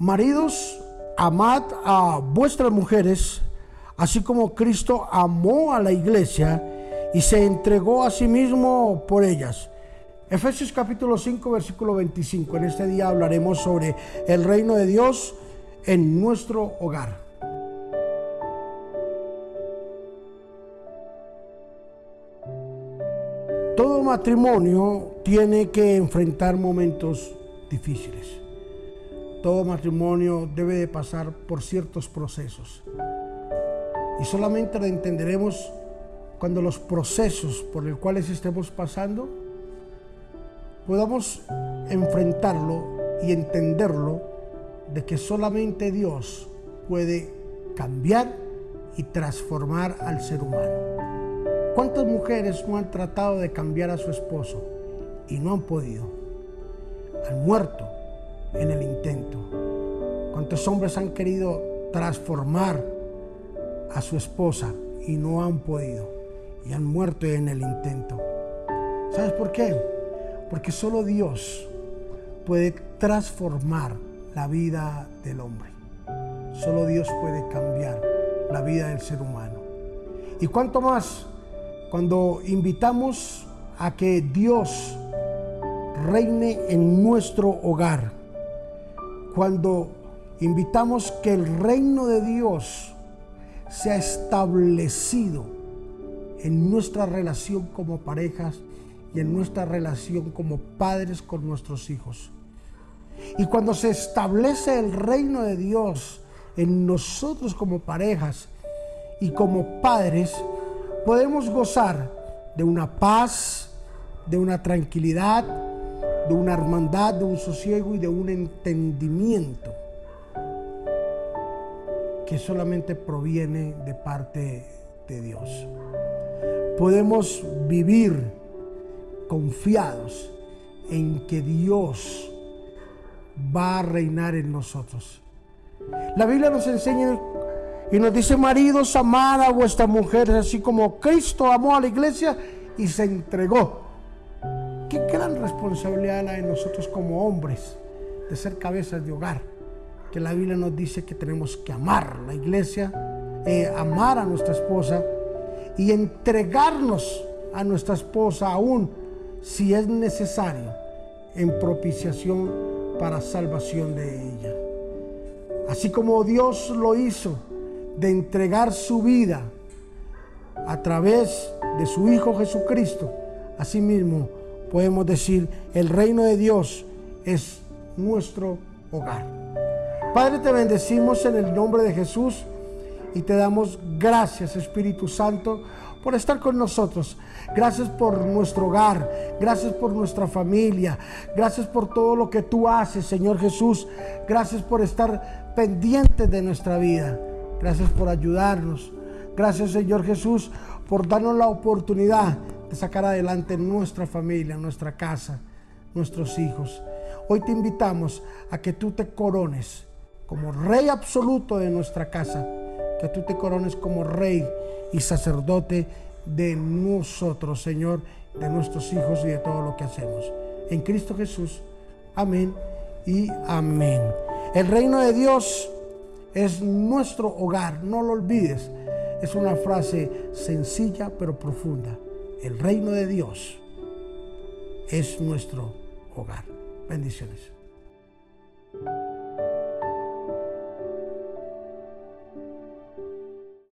Maridos, amad a vuestras mujeres, así como Cristo amó a la iglesia y se entregó a sí mismo por ellas. Efesios capítulo 5, versículo 25. En este día hablaremos sobre el reino de Dios en nuestro hogar. Todo matrimonio tiene que enfrentar momentos difíciles. Todo matrimonio debe de pasar por ciertos procesos. Y solamente lo entenderemos cuando los procesos por los cuales estemos pasando podamos enfrentarlo y entenderlo de que solamente Dios puede cambiar y transformar al ser humano. ¿Cuántas mujeres no han tratado de cambiar a su esposo y no han podido? Han muerto en el intento. ¿Cuántos hombres han querido transformar a su esposa y no han podido? Y han muerto en el intento. ¿Sabes por qué? Porque solo Dios puede transformar la vida del hombre. Solo Dios puede cambiar la vida del ser humano. Y cuánto más cuando invitamos a que Dios reine en nuestro hogar. Cuando invitamos que el reino de Dios sea establecido en nuestra relación como parejas y en nuestra relación como padres con nuestros hijos. Y cuando se establece el reino de Dios en nosotros como parejas y como padres, podemos gozar de una paz, de una tranquilidad, de una hermandad, de un sosiego y de un entendimiento que solamente proviene de parte de Dios. Podemos vivir confiados en que Dios va a reinar en nosotros. La Biblia nos enseña y nos dice, maridos, amad a vuestras mujeres, así como Cristo amó a la iglesia y se entregó. Qué gran responsabilidad hay en nosotros como hombres de ser cabezas de hogar. Que la Biblia nos dice que tenemos que amar la iglesia, eh, amar a nuestra esposa y entregarnos a nuestra esposa aún si es necesario en propiciación para salvación de ella. Así como Dios lo hizo de entregar su vida a través de su Hijo Jesucristo, asimismo podemos decir, el reino de Dios es nuestro hogar. Padre, te bendecimos en el nombre de Jesús y te damos gracias, Espíritu Santo, por estar con nosotros. Gracias por nuestro hogar, gracias por nuestra familia, gracias por todo lo que tú haces, Señor Jesús. Gracias por estar pendiente de nuestra vida. Gracias por ayudarnos. Gracias Señor Jesús por darnos la oportunidad de sacar adelante nuestra familia, nuestra casa, nuestros hijos. Hoy te invitamos a que tú te corones como rey absoluto de nuestra casa, que tú te corones como rey y sacerdote de nosotros, Señor, de nuestros hijos y de todo lo que hacemos. En Cristo Jesús. Amén y amén. El reino de Dios es nuestro hogar, no lo olvides. Es una frase sencilla pero profunda. El reino de Dios es nuestro hogar. Bendiciones.